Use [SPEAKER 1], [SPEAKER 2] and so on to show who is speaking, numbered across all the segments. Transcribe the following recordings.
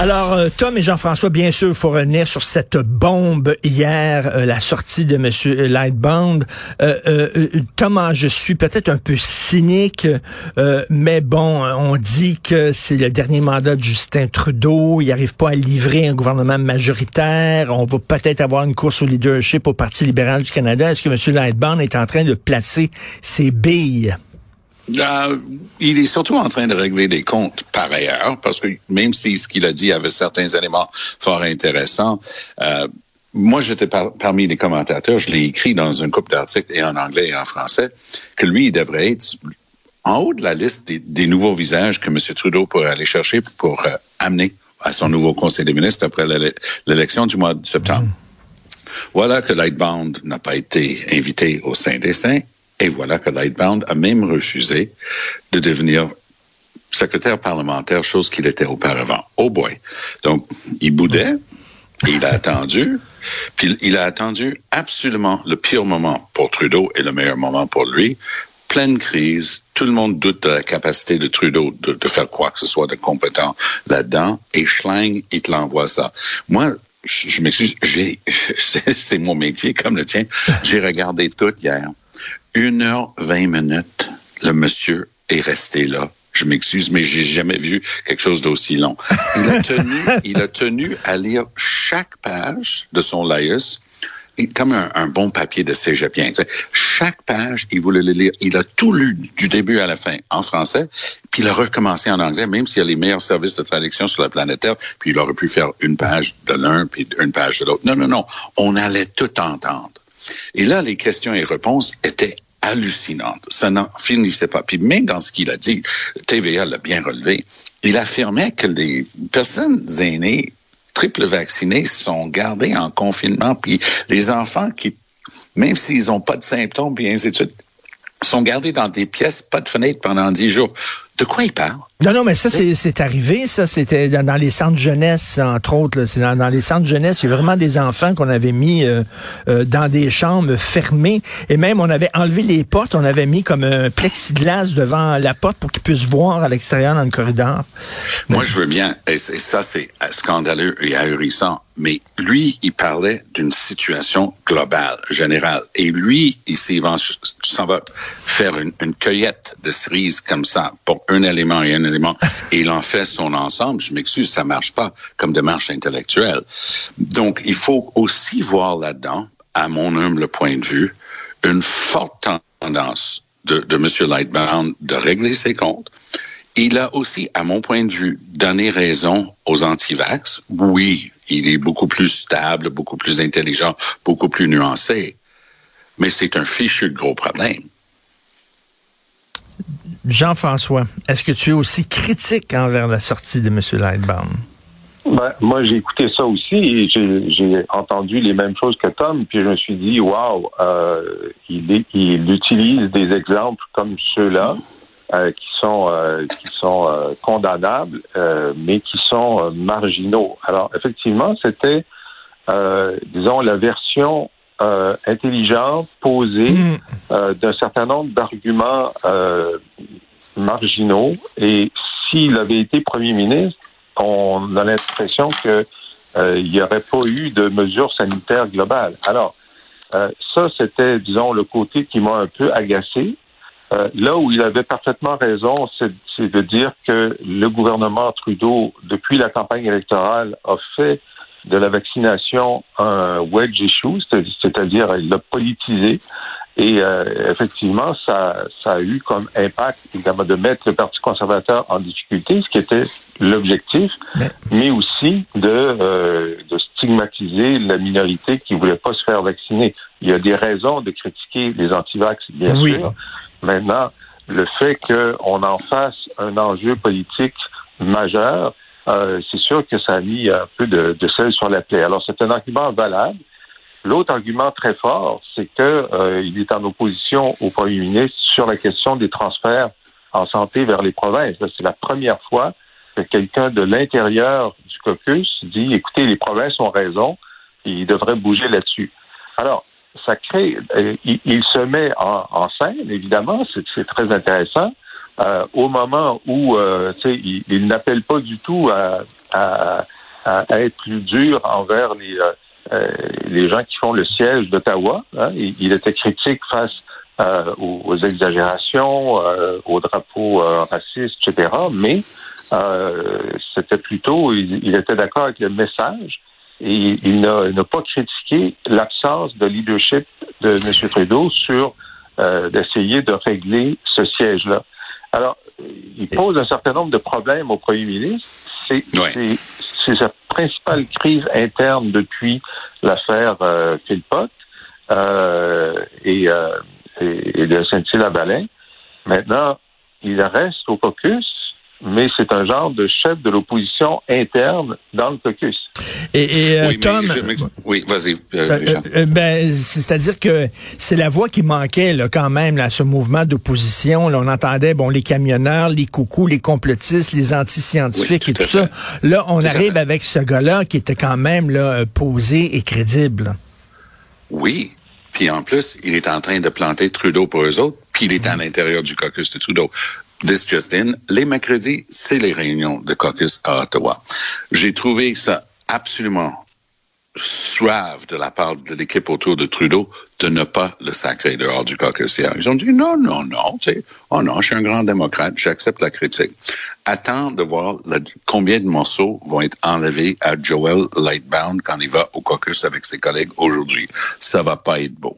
[SPEAKER 1] Alors, euh, Tom et Jean-François, bien sûr, faut revenir sur cette bombe hier, euh, la sortie de M. Lightbound. Euh, Thomas, je suis peut-être un peu cynique, mais bon, on dit que c'est le dernier mandat de Justin Trudeau. Il n'arrive pas à livrer un gouvernement majoritaire. On va peut-être avoir une course au leadership au Parti libéral du Canada. Est-ce que M. Lightbound est en train de placer ses billes?
[SPEAKER 2] Euh, il est surtout en train de régler des comptes par ailleurs, parce que même si ce qu'il a dit avait certains éléments fort intéressants, euh, moi, j'étais parmi les commentateurs, je l'ai écrit dans un couple d'articles et en anglais et en français, que lui, il devrait être en haut de la liste des, nouveaux visages que M. Trudeau pourrait aller chercher pour euh, amener à son nouveau conseil des ministres après l'élection du mois de septembre. Voilà que Lightbound n'a pas été invité au Saint des Saints et voilà que Lightbound a même refusé de devenir secrétaire parlementaire, chose qu'il était auparavant. Oh boy. Donc, il boudait, il a attendu, puis il a attendu absolument le pire moment pour Trudeau et le meilleur moment pour lui. Pleine crise, tout le monde doute de la capacité de Trudeau de, faire quoi que ce soit de compétent là-dedans, et Schlang, il te l'envoie ça. Moi, je, m'excuse, j'ai, c'est mon métier comme le tien. J'ai regardé tout hier. Une heure vingt minutes, le monsieur est resté là. Je m'excuse, mais j'ai jamais vu quelque chose d'aussi long. Il a tenu, il a tenu à lire chaque page de son laïus comme un, bon papier de cégepien. Chaque page, il voulait le lire. Il a tout lu du début à la fin en français, puis il a recommencé en anglais, même s'il y a les meilleurs services de traduction sur la planète Terre, puis il aurait pu faire une page de l'un, puis une page de l'autre. Non, non, non. On allait tout entendre. Et là, les questions et réponses étaient hallucinantes. Ça n'en finissait pas. Puis même dans ce qu'il a dit, TVA l'a bien relevé, il affirmait que les personnes aînées triple vaccinées sont gardées en confinement, puis les enfants qui, même s'ils n'ont pas de symptômes, puis ainsi de sont gardés dans des pièces, pas de fenêtre pendant dix jours. De quoi il parle?
[SPEAKER 1] Non, non, mais ça, c'est arrivé. Ça, c'était dans, les centres jeunesse, entre autres. C'est dans, les centres jeunesse, il y a vraiment des enfants qu'on avait mis euh, euh, dans des chambres fermées. Et même, on avait enlevé les portes. On avait mis comme un plexiglas devant la porte pour qu'ils puissent voir à l'extérieur dans le corridor.
[SPEAKER 2] Moi, je veux bien. Et ça, c'est scandaleux et ahurissant. Mais lui, il parlait d'une situation globale, générale. Et lui, il s'en va faire une, une cueillette de cerises comme ça pour un élément et un élément, et il en fait son ensemble, je m'excuse, ça marche pas comme démarche intellectuelle. Donc, il faut aussi voir là-dedans, à mon humble point de vue, une forte tendance de, de M. Lightbound de régler ses comptes. Il a aussi, à mon point de vue, donné raison aux antivax. Oui, il est beaucoup plus stable, beaucoup plus intelligent, beaucoup plus nuancé. Mais c'est un fichu de gros problème.
[SPEAKER 1] Jean-François, est-ce que tu es aussi critique envers la sortie de M. Lightbound?
[SPEAKER 3] Ben, moi, j'ai écouté ça aussi et j'ai entendu les mêmes choses que Tom, puis je me suis dit, waouh, euh, il, il, utilise des exemples comme ceux-là euh, qui sont euh, qui sont condamnables, mais qui sont marginaux. Alors, effectivement, c'était, disons, la version euh, intelligent, posé, mm. euh, d'un certain nombre d'arguments euh, marginaux. Et s'il avait été premier ministre, on a l'impression que euh, il n'y aurait pas eu de mesures sanitaires globales. Alors, ça, c'était, disons, le côté qui m'a un peu agacé. là où il avait parfaitement raison, c'est de dire que le gouvernement Trudeau, depuis la campagne électorale, a fait de la vaccination un wedge issue, c'est-à-dire il l'a politisé. Et euh, effectivement, ça, ça a eu comme impact évidemment de mettre le Parti conservateur en difficulté, ce qui était l'objectif, mais... aussi de, euh, de stigmatiser la minorité qui voulait pas se faire vacciner. Il y a des raisons de critiquer les antivax, bien sûr. Maintenant, le fait qu'on en fasse un enjeu politique majeur, euh, c'est sûr que ça a mis un peu de, sel sur la plaie. Alors, c'est un argument valable. L'autre argument très fort, c'est qu'il euh, est en opposition au premier ministre sur la question des transferts en santé vers les provinces. C'est la première fois que quelqu'un de l'intérieur du caucus dit, écoutez, les provinces ont raison, ils devraient bouger là-dessus. Alors, ça crée, euh, il, se met en, scène, évidemment, c'est très intéressant. Euh, au moment où euh, il, il n'appelle pas du tout à, à, à, être plus dur envers les, euh, les gens qui font le siège d'Ottawa. Hein. Il, était critique face aux, exagérations, aux drapeaux racistes, etc. Mais c'était plutôt, il, il était d'accord avec le message et il n'a pas critiqué l'absence de leadership de M. Trudeau sur euh, d'essayer de régler ce siège-là. Alors, il pose un certain nombre de problèmes au premier ministre. C'est sa principale crise interne depuis l'affaire euh, Philpott euh, et, euh, et, et, de Saint-Hilaire-Balin. Maintenant, il reste au caucus mais c'est un genre de chef de l'opposition interne dans le caucus.
[SPEAKER 1] Et, et euh, Tom,
[SPEAKER 2] oui, vas-y.
[SPEAKER 1] Euh, euh, euh, ben, c'est-à-dire que c'est la voix qui manquait là, quand même là, ce mouvement d'opposition. on entendait bon les camionneurs, les coucous, les complotistes, les anti-scientifiques et tout ça. Là, on arrive avec ce gars-là qui était quand même là, posé et crédible.
[SPEAKER 2] Oui, puis en plus, il est en train de planter Trudeau pour eux autres, puis il est à l'intérieur du caucus de Trudeau. This just in, les mercredis, c'est les réunions de caucus à Ottawa. J'ai trouvé ça absolument suave de la part de l'équipe autour de Trudeau de ne pas le sacrer dehors du caucus hier. Ils ont dit non, non, non, tu sais, oh non, je suis un grand démocrate, j'accepte la critique. Attends de voir combien de morceaux vont être enlevés à Joel Lightbound quand il va au caucus avec ses collègues aujourd'hui. Ça va pas être beau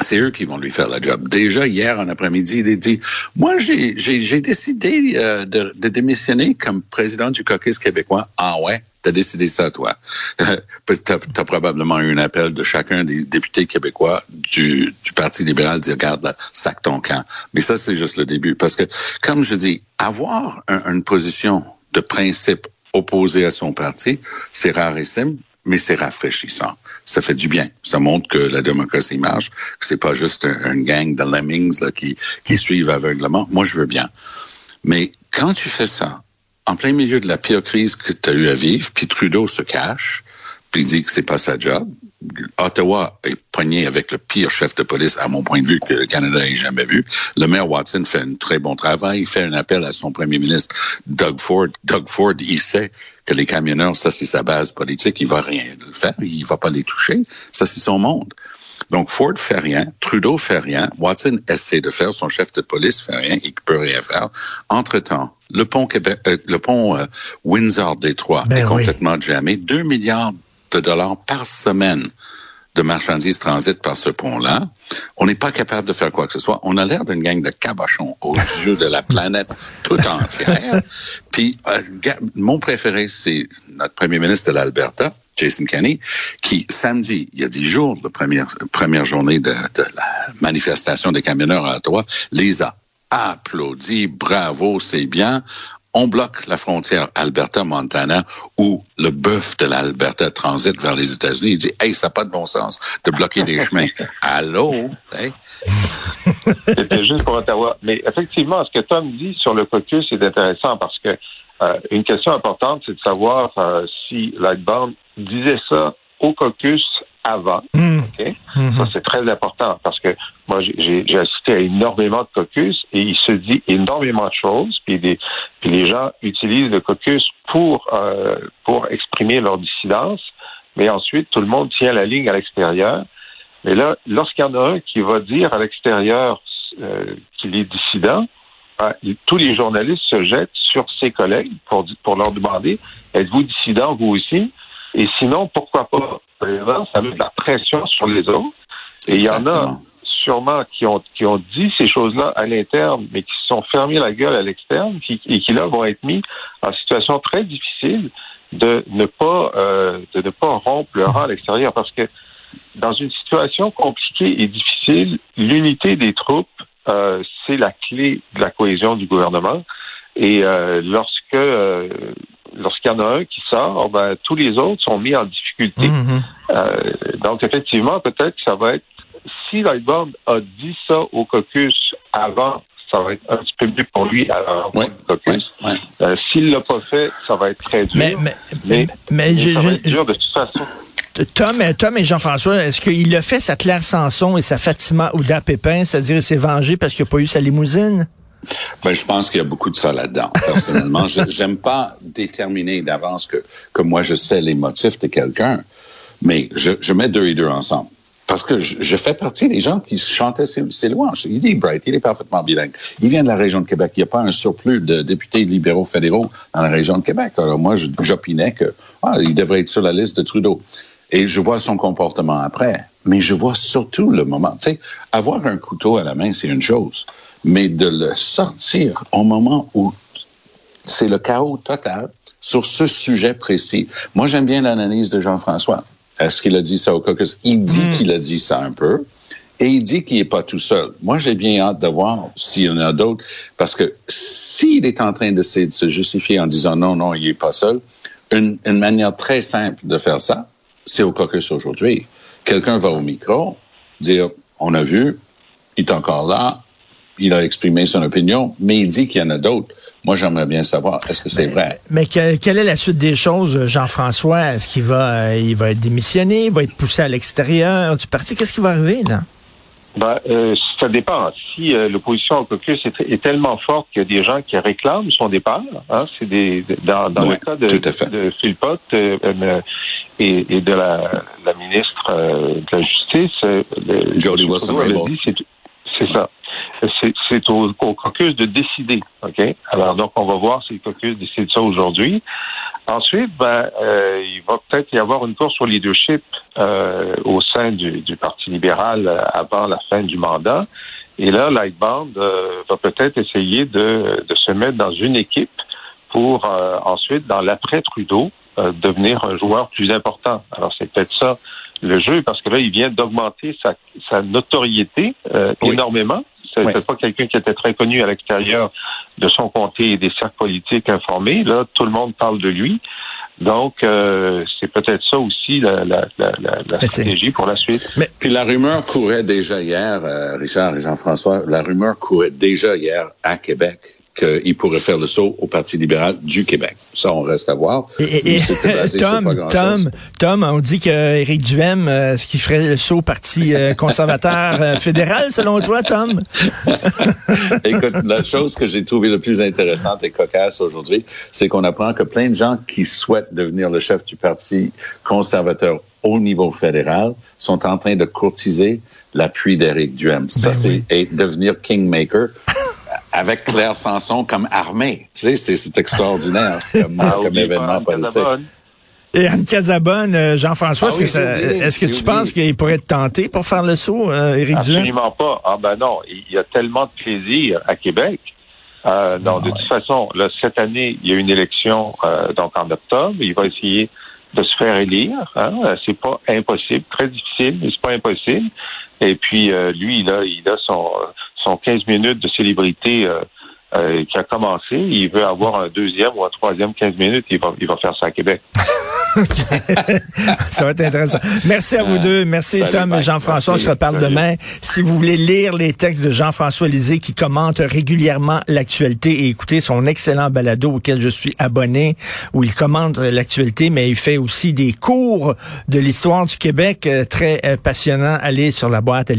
[SPEAKER 2] c'est eux qui vont lui faire la job. Déjà, hier en après-midi, il a dit, moi, j'ai, décidé euh, de, de, démissionner comme président du caucus québécois. Ah ouais? T'as décidé ça, toi. t'as, as probablement eu un appel de chacun des députés québécois du, du Parti libéral dire, regarde, sac ton camp. Mais ça, c'est juste le début. Parce que, comme je dis, avoir une position de principe opposée à son parti, c'est rarissime mais c'est rafraîchissant. Ça fait du bien. Ça montre que la démocratie marche, que c'est pas juste un, gang de lemmings là, qui, qui suivent aveuglement. Moi, je veux bien. Mais quand tu fais ça, en plein milieu de la pire crise que tu as eu à vivre, puis Trudeau se cache, puis dit que c'est pas sa job. Ottawa est avec le pire chef de police, à mon point de vue, que le Canada ait jamais vu. Le maire Watson fait un très bon travail. Il fait un appel à son premier ministre, Doug Ford. Doug Ford, il sait que les camionneurs, ça c'est sa base politique. Il va rien faire. Il va pas les toucher. Ça c'est son monde. Donc Ford fait rien. Trudeau fait rien. Watson essaie de faire. Son chef de police fait rien. Il peut rien faire. Entre-temps, le pont Québec, euh, le pont euh, Windsor-Détroit ben est complètement jamais. Deux milliards de dollars par semaine de marchandises transitent par ce pont-là. On n'est pas capable de faire quoi que ce soit. On a l'air d'une gang de cabochons au yeux de la planète tout entière. Puis, euh, mon préféré, c'est notre premier ministre de l'Alberta, Jason Kenney, qui, samedi, il y a dix jours, la première, première journée de, de la manifestation des camionneurs à Ottawa, les a applaudis, bravo, c'est bien on bloque la frontière Alberta-Montana où le bœuf de l'Alberta transite vers les États-Unis. Il dit, hey, ça n'a pas de bon sens de bloquer des chemins. Allô?
[SPEAKER 3] C'était juste pour Ottawa. Mais effectivement, ce que Tom dit sur le caucus est intéressant parce que euh, une question importante, c'est de savoir euh, si Lightbound disait ça au caucus avant. Hmm. Hmm. Ça, c'est très important parce que moi, j'ai assisté à énormément de caucus et il se dit énormément de choses. Puis, puis les gens utilisent le caucus pour, euh, pour exprimer leur dissidence. Mais ensuite, tout le monde tient la ligne à l'extérieur. Mais là, lorsqu'il y en a un qui va dire à l'extérieur euh, qu'il est dissident, ben, tous les journalistes se jettent sur ses collègues pour, pour leur demander êtes-vous dissident vous aussi Et sinon, pourquoi pas ça met de la pression sur les autres. Et il y en a sûrement qui ont, qui ont dit ces choses-là à l'interne, mais qui se sont fermés la gueule à l'externe et qui là vont être mis en situation très difficile de ne pas euh, de ne pas rompre le rang à l'extérieur parce que dans une situation compliquée et difficile, l'unité des troupes euh, c'est la clé de la cohésion du gouvernement. Et euh, lorsque euh, lorsqu'il y en a un qui sort, ben, tous les autres sont mis en difficulté. Mhm. Euh, donc, effectivement, peut-être que ça va être... Si Lightbound a dit ça au caucus avant ça va être un petit peu mieux pour lui à la
[SPEAKER 2] Ouais,
[SPEAKER 3] caucus.
[SPEAKER 2] ouais, ouais.
[SPEAKER 3] Euh, S'il l'a pas fait, ça va être très dur.
[SPEAKER 1] Mais, mais,
[SPEAKER 3] mais,
[SPEAKER 1] mais je-
[SPEAKER 3] ça va
[SPEAKER 1] je-
[SPEAKER 3] être dur de toute façon.
[SPEAKER 1] Tom, Tom et Jean-François, est-ce qu'il a fait sa Claire Sanson et sa Fatima Ouda Pépin, c'est-à-dire il s'est vengé parce qu'il n'a pas eu sa limousine?
[SPEAKER 2] Ben, je pense qu'il y a beaucoup de ça là-dedans. Personnellement, Je- j'aime pas déterminer d'avance que, que moi je sais les motifs de quelqu'un, mais je, je mets deux et deux ensemble. Parce que je, je fais partie des gens qui chantaient ses, ses louanges. Il est bright, il est parfaitement bilingue. Il vient de la région de Québec. Il n'y a pas un surplus de députés libéraux fédéraux dans la région de Québec. Alors moi, j'opinais que ah, il devrait être sur la liste de Trudeau. Et je vois son comportement après. Mais je vois surtout le moment. Tu sais, avoir un couteau à la main, c'est une chose. Mais de le sortir au moment où c'est le chaos total sur ce sujet précis. Moi, j'aime bien l'analyse de Jean-François. Est-ce qu'il a dit ça au caucus? Il dit qu'il a dit ça un peu. Et il dit qu'il n'est pas tout seul. Moi, j'ai bien hâte de voir s'il y en a d'autres. Parce que s'il est en train d'essayer de se justifier en disant non, non, il n'est pas seul, une, une manière très simple de faire ça, c'est au caucus aujourd'hui. Quelqu'un va au micro, dire, on a vu, il est encore là, il a exprimé son opinion, mais il dit qu'il y en a d'autres. Moi, j'aimerais bien savoir, est-ce que c'est vrai?
[SPEAKER 1] Mais que- quelle est la suite des choses, Jean-François? Est-ce qu'il va, euh, il va être démissionné, il va être poussé à l'extérieur? Du parti? Qu'est-ce qui va arriver, là?
[SPEAKER 3] Ben, euh, ça dépend. Si euh, l'opposition au caucus est, est tellement forte qu'il y a des gens qui réclament son départ, hein, c'est des dans, dans
[SPEAKER 2] Ouais,
[SPEAKER 3] le cas de, de euh, euh, et, et de la, la ministre euh, de la Justice, euh,
[SPEAKER 2] Jody Wilson-Raybould.
[SPEAKER 3] c'est c'est ça. C'est- au, au caucus de décider. Ok? Alors donc on va voir si le caucus décide ça aujourd'hui. Ensuite, ben, euh, il va peut-être y avoir une course au leadership euh, au sein du, du Parti libéral euh, avant la fin du mandat. Et là, Lightband euh, va peut-être essayer de, de se mettre dans une équipe pour euh, ensuite, dans l'après-Trudeau, euh, devenir un joueur plus important. Alors, c'est peut-être ça le jeu, parce que là, il vient d'augmenter sa, sa notoriété euh,
[SPEAKER 2] Oui.
[SPEAKER 3] énormément. C'est
[SPEAKER 2] Oui.
[SPEAKER 3] c'est pas quelqu'un qui était très connu à l'extérieur de son comté et des cercles politiques informés. Là, tout le monde parle de lui. Donc, euh, c'est peut-être ça aussi la, la, la, la,
[SPEAKER 1] Mais
[SPEAKER 3] stratégie pour la suite.
[SPEAKER 2] Puis la rumeur courait déjà hier, euh, Richard et Jean-François, la rumeur courait déjà hier à Québec qu'il pourrait faire le saut au Parti libéral du Québec. Ça, on reste à voir.
[SPEAKER 1] Et, et-
[SPEAKER 2] sur pas
[SPEAKER 1] Tom. Tom, Tom, on dit que Éric Duhem, euh, ce qui ferait le saut au Parti euh, conservateur euh, fédéral, selon toi, Tom?
[SPEAKER 2] Écoute, la chose que j'ai trouvée le plus intéressante et cocasse aujourd'hui, c'est qu'on apprend que plein de gens qui souhaitent devenir le chef du Parti conservateur au niveau fédéral sont en train de courtiser l'appui d'Éric Duhem. Ça,
[SPEAKER 1] Ben
[SPEAKER 2] c'est
[SPEAKER 1] oui.
[SPEAKER 2] et devenir kingmaker avec Claire Sanson comme armée. Tu sais, c'est- c'est extraordinaire comme,
[SPEAKER 3] Ah,
[SPEAKER 2] comme événement
[SPEAKER 3] Anne
[SPEAKER 2] politique.
[SPEAKER 3] Casabonne.
[SPEAKER 1] Et Anne Casabonne, euh, Jean-François,
[SPEAKER 2] Ah
[SPEAKER 1] est-ce
[SPEAKER 2] oui,
[SPEAKER 1] que, est-ce que tu penses qu'il pourrait être tenté pour faire le saut, euh, Éric Duhem?
[SPEAKER 3] Absolument pas. Ah ben non, il y a tellement de plaisir à Québec. Euh, non,
[SPEAKER 1] Ah
[SPEAKER 3] de
[SPEAKER 1] ouais.
[SPEAKER 3] toute façon, là, cette année, il y a une élection euh, donc en octobre. Il va essayer de se faire élire. Hein. C'est pas impossible, très difficile, mais c'est pas impossible. Et puis euh, lui, là, il a son son 15 minutes de célébrité euh, euh, qui a commencé. Il veut avoir un deuxième ou un troisième 15 minutes. Il va il va faire ça à Québec.
[SPEAKER 1] Ça va être intéressant. Merci à vous
[SPEAKER 2] Ah,
[SPEAKER 1] deux. Merci
[SPEAKER 2] salut,
[SPEAKER 1] Tom et. Jean-François. On se reparle
[SPEAKER 3] Salut.
[SPEAKER 1] demain. Si vous voulez lire les textes de Jean-François Lisée qui commente régulièrement l'actualité et écouter son excellent balado auquel je suis abonné, où il commente l'actualité, mais il fait aussi des cours de l'histoire du Québec euh, très euh, passionnants. Allez sur la boîte